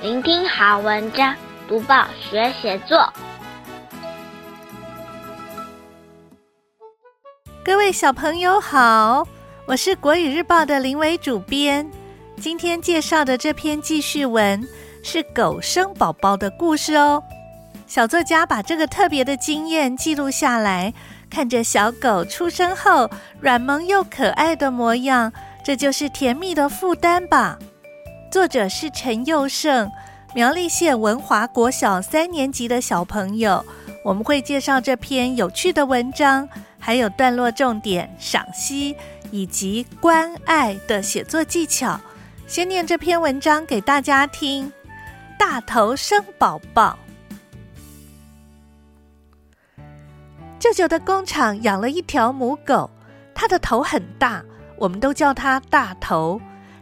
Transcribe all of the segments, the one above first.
聆听好文章，读报学写作。各位小朋友好，我是国语日报的林伟主编。今天介绍的这篇记叙文是狗生宝宝的故事哦。小作家把这个特别的经验记录下来，看着小狗出生后软萌又可爱的模样，这就是甜蜜的负担吧。作者是陈佑胜，苗栗县文华国小三年级的小朋友。我们会介绍这篇有趣的文章，还有段落重点、赏析以及关爱的写作技巧。先念这篇文章给大家听：大头生宝宝。舅舅的工厂养了一条母狗，它的头很大，我们都叫它大头。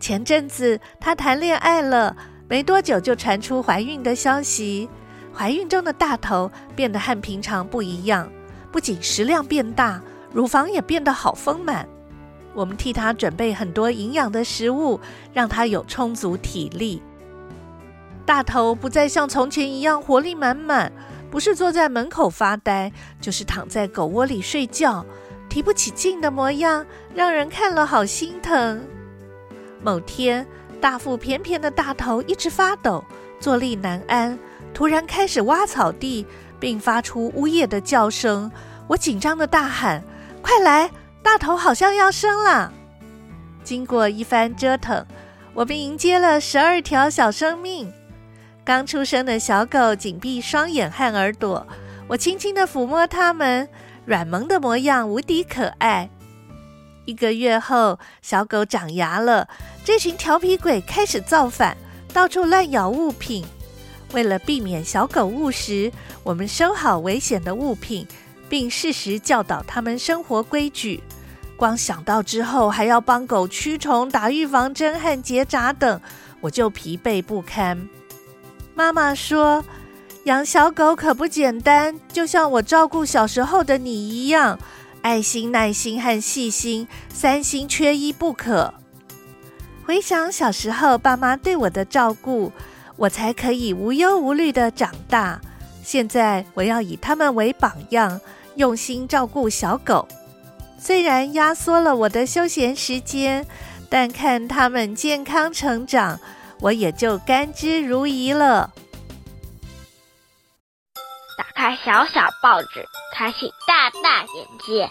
前阵子她谈恋爱了，没多久就传出怀孕的消息。怀孕中的大头变得和平常不一样，不仅食量变大，乳房也变得好丰满。我们替她准备很多营养的食物，让她有充足体力。大头不再像从前一样活力满满，不是坐在门口发呆，就是躺在狗窝里睡觉，提不起劲的模样，让人看了好心疼。某天，大腹便便的大头一直发抖，坐立难安，突然开始挖草地，并发出呜咽的叫声。我紧张的大喊：“快来！大头好像要生了！”经过一番折腾，我们迎接了十二条小生命。刚出生的小狗紧闭双眼和耳朵，我轻轻地抚摸它们，软萌的模样无敌可爱。一个月后，小狗长牙了。这群调皮鬼开始造反，到处乱咬物品。为了避免小狗误食，我们收好危险的物品，并适时教导它们生活规矩。光想到之后还要帮狗驱虫、打预防针和结扎等，我就疲惫不堪。妈妈说：“养小狗可不简单，就像我照顾小时候的你一样。”爱心、耐心和细心，三心缺一不可。回想小时候爸妈对我的照顾，我才可以无忧无虑地长大。现在我要以他们为榜样，用心照顾小狗。虽然压缩了我的休闲时间，但看他们健康成长，我也就甘之如饴了。打开小小报纸，开启大大眼界。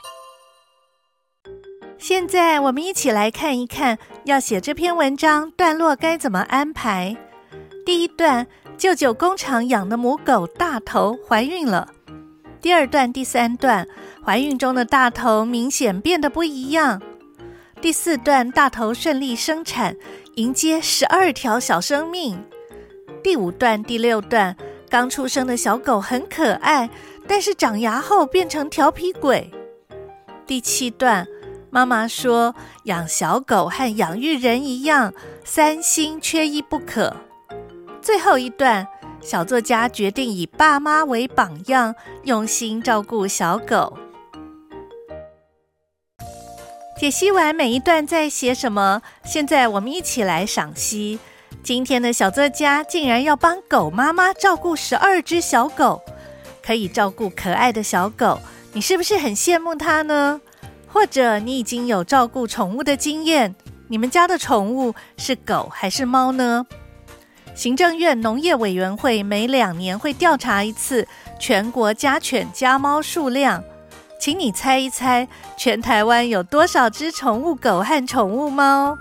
现在我们一起来看一看，要写这篇文章段落该怎么安排。第一段，舅舅工厂养的母狗大头怀孕了。第二段、第三段，怀孕中的大头明显变得不一样。第四段，大头顺利生产，迎接十二条小生命。第五段、第六段。刚出生的小狗很可爱，但是长牙后变成调皮鬼。第七段，妈妈说养小狗和养育人一样，三心缺一不可。最后一段，小作家决定以爸妈为榜样，用心照顾小狗。解析完每一段在写什么，现在我们一起来赏析。今天的小作家竟然要帮狗妈妈照顾十二只小狗，可以照顾可爱的小狗，你是不是很羡慕它呢？或者你已经有照顾宠物的经验？你们家的宠物是狗还是猫呢？行政院农业委员会每两年会调查一次全国家犬家猫数量，请你猜一猜，全台湾有多少只宠物狗和宠物猫？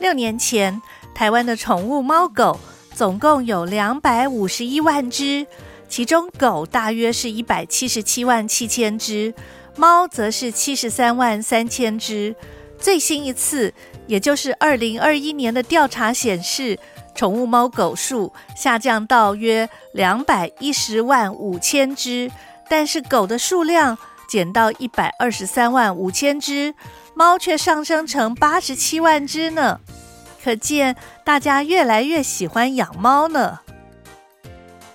六年前。台湾的宠物猫狗总共有两百五十一万只，其中狗大约是一百七十七万七千只，猫则是七十三万三千只。最新一次，也就是二零二一年的调查显示，宠物猫狗数下降到约两百一十万五千只，但是狗的数量减到一百二十三万五千只，猫却上升成八十七万只呢。可见大家越来越喜欢养猫呢。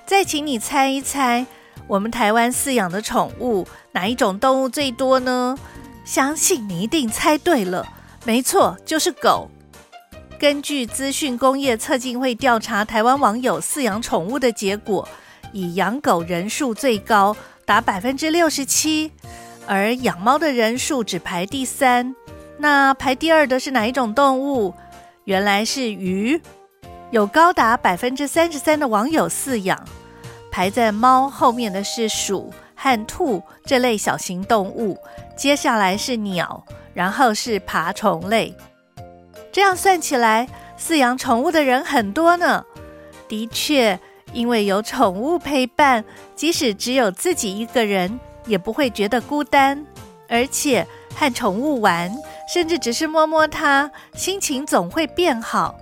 再请你猜一猜，我们台湾饲养的宠物哪一种动物最多呢？相信你一定猜对了，没错，就是狗。根据资讯工业测进会调查台湾网友饲养宠物的结果，以养狗人数最高，达百分之六十七，而养猫的人数只排第三。那排第二的是哪一种动物？原来是鱼，有高达百分之三十三的网友饲养。排在猫后面的是鼠和兔这类小型动物，接下来是鸟，然后是爬虫类。这样算起来，饲养宠物的人很多呢。的确，因为有宠物陪伴，即使只有自己一个人，也不会觉得孤单。而且和宠物玩，甚至只是摸摸它，心情总会变好。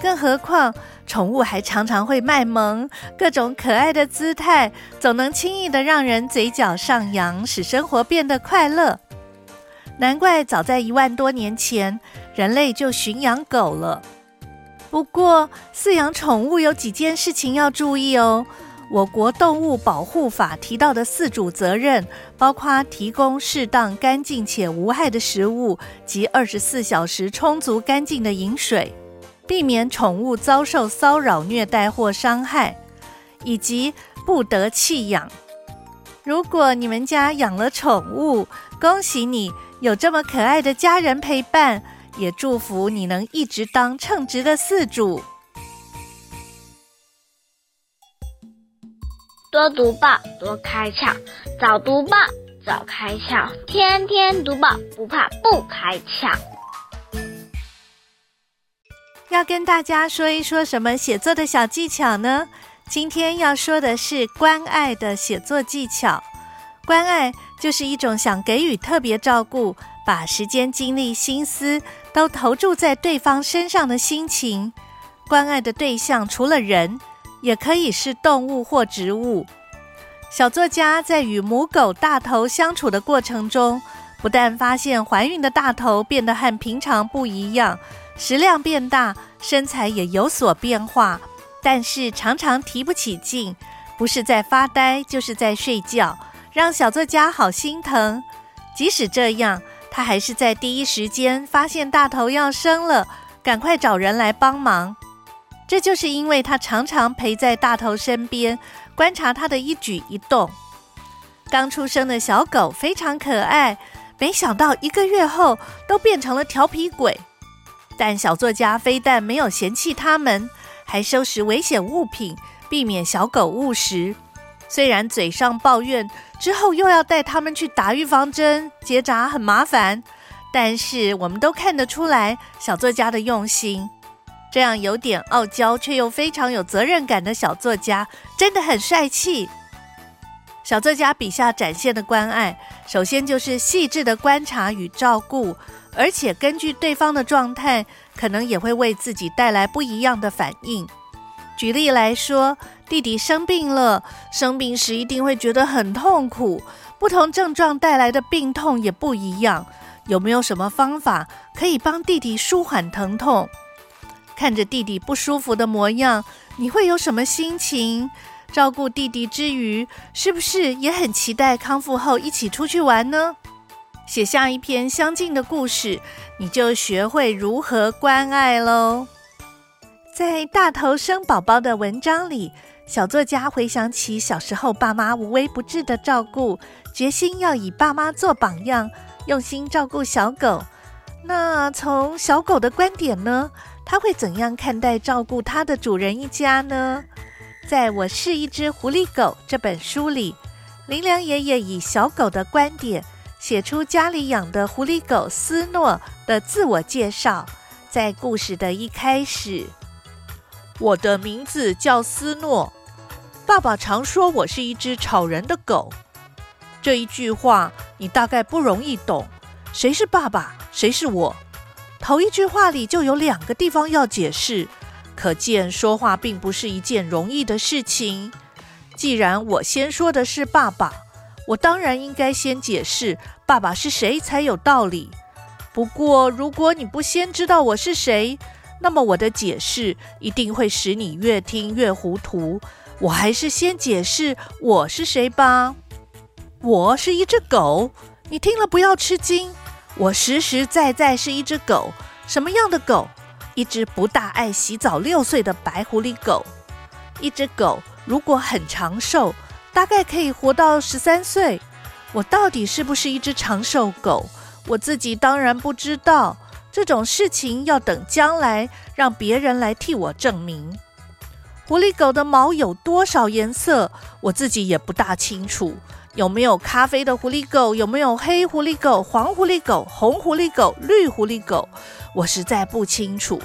更何况，宠物还常常会卖萌，各种可爱的姿态，总能轻易的让人嘴角上扬，使生活变得快乐。难怪早在一万多年前，人类就驯养狗了。不过，饲养宠物有几件事情要注意哦。我国动物保护法提到的四主责任，包括提供适当、干净且无害的食物及二十四小时充足干净的饮水，避免宠物遭受骚扰、虐待或伤害，以及不得弃养。如果你们家养了宠物，恭喜你！有这么可爱的家人陪伴，也祝福你能一直当称职的饲主。多读报，多开窍；早读报，早开窍；天天读报，不怕不开窍。要跟大家说一说什么写作的小技巧呢？今天要说的是关爱的写作技巧。关爱就是一种想给予特别照顾，把时间、精力、心思都投注在对方身上的心情。关爱的对象除了人，也可以是动物或植物。小作家在与母狗大头相处的过程中，不但发现怀孕的大头变得和平常不一样，食量变大，身材也有所变化，但是常常提不起劲，不是在发呆，就是在睡觉。让小作家好心疼，即使这样，他还是在第一时间发现大头要生了，赶快找人来帮忙。这就是因为他常常陪在大头身边，观察他的一举一动。刚出生的小狗非常可爱，没想到一个月后都变成了调皮鬼。但小作家非但没有嫌弃他们，还收拾危险物品，避免小狗误食。虽然嘴上抱怨，之后又要带他们去打预防针、结扎，很麻烦，但是我们都看得出来小作家的用心。这样有点傲娇却又非常有责任感的小作家，真的很帅气。小作家笔下展现的关爱，首先就是细致的观察与照顾，而且根据对方的状态，可能也会为自己带来不一样的反应。举例来说，弟弟生病了，生病时一定会觉得很痛苦。不同症状带来的病痛也不一样，有没有什么方法可以帮弟弟舒缓疼痛？看着弟弟不舒服的模样，你会有什么心情？照顾弟弟之余，是不是也很期待康复后一起出去玩呢？写下一篇相近的故事，你就学会如何关爱喽。在大头生宝宝的文章里，小作家回想起小时候爸妈无微不至的照顾，决心要以爸妈做榜样，用心照顾小狗。那从小狗的观点呢？他会怎样看待照顾他的主人一家呢？在我是一只狐狸狗这本书里，林良爷爷以小狗的观点写出家里养的狐狸狗斯诺的自我介绍。在故事的一开始。我的名字叫斯诺，爸爸常说我是一只吵人的狗。这一句话你大概不容易懂，谁是爸爸，谁是我？头一句话里就有两个地方要解释，可见说话并不是一件容易的事情。既然我先说的是爸爸，我当然应该先解释爸爸是谁才有道理。不过如果你不先知道我是谁，那么我的解释一定会使你越听越糊涂。我还是先解释我是谁吧。我是一只狗，你听了不要吃惊。我实实在在是一只狗。什么样的狗？一只不大爱洗澡、六岁的白狐狸狗。一只狗如果很长寿，大概可以活到十三岁。我到底是不是一只长寿狗？我自己当然不知道。这种事情要等将来让别人来替我证明。狐狸狗的毛有多少颜色，我自己也不大清楚。有没有咖啡的狐狸狗？有没有黑狐狸狗、黄狐狸狗、红狐狸狗、绿狐狸狗？我实在不清楚。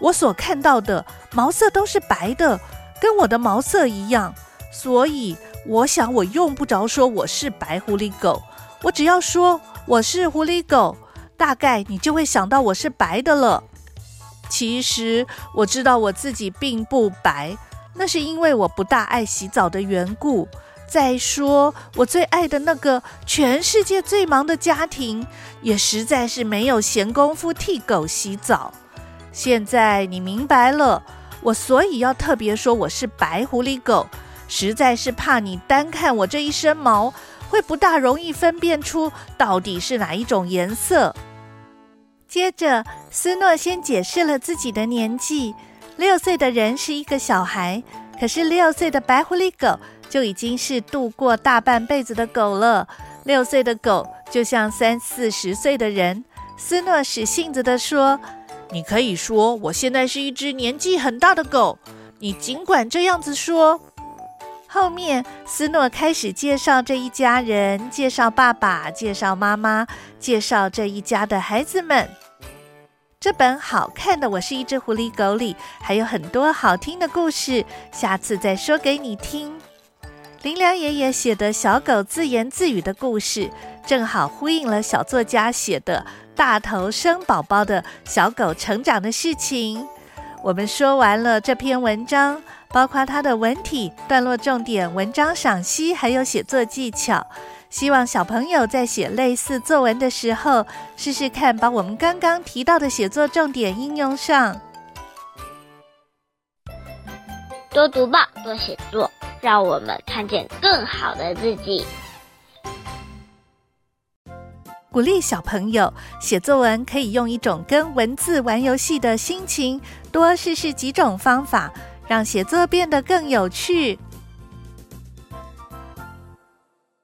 我所看到的毛色都是白的，跟我的毛色一样。所以我想我用不着说我是白狐狸狗，我只要说我是狐狸狗，大概你就会想到我是白的了。其实我知道我自己并不白，那是因为我不大爱洗澡的缘故。再说，我最爱的那个全世界最忙的家庭，也实在是没有闲工夫替狗洗澡。现在你明白了，我所以要特别说我是白狐狸狗，实在是怕你单看我这一身毛，会不大容易分辨出到底是哪一种颜色。接着，斯诺先解释了自己的年纪：六岁的人是一个小孩，可是六岁的白狐狸狗。就已经是度过大半辈子的狗了。六岁的狗就像三四十岁的人。斯诺使性子地说：“你可以说我现在是一只年纪很大的狗，你尽管这样子说。”后面，斯诺开始介绍这一家人，介绍爸爸，介绍妈妈，介绍这一家的孩子们。这本好看的《我是一只狐狸狗》里还有很多好听的故事，下次再说给你听。林良爷爷写的小狗自言自语的故事，正好呼应了小作家写的大头生宝宝的小狗成长的事情。我们说完了这篇文章，包括它的文体、段落重点、文章赏析，还有写作技巧。希望小朋友在写类似作文的时候，试试看把我们刚刚提到的写作重点应用上。多读报，多写作。让我们看见更好的自己。鼓励小朋友写作文，可以用一种跟文字玩游戏的心情，多试试几种方法，让写作变得更有趣。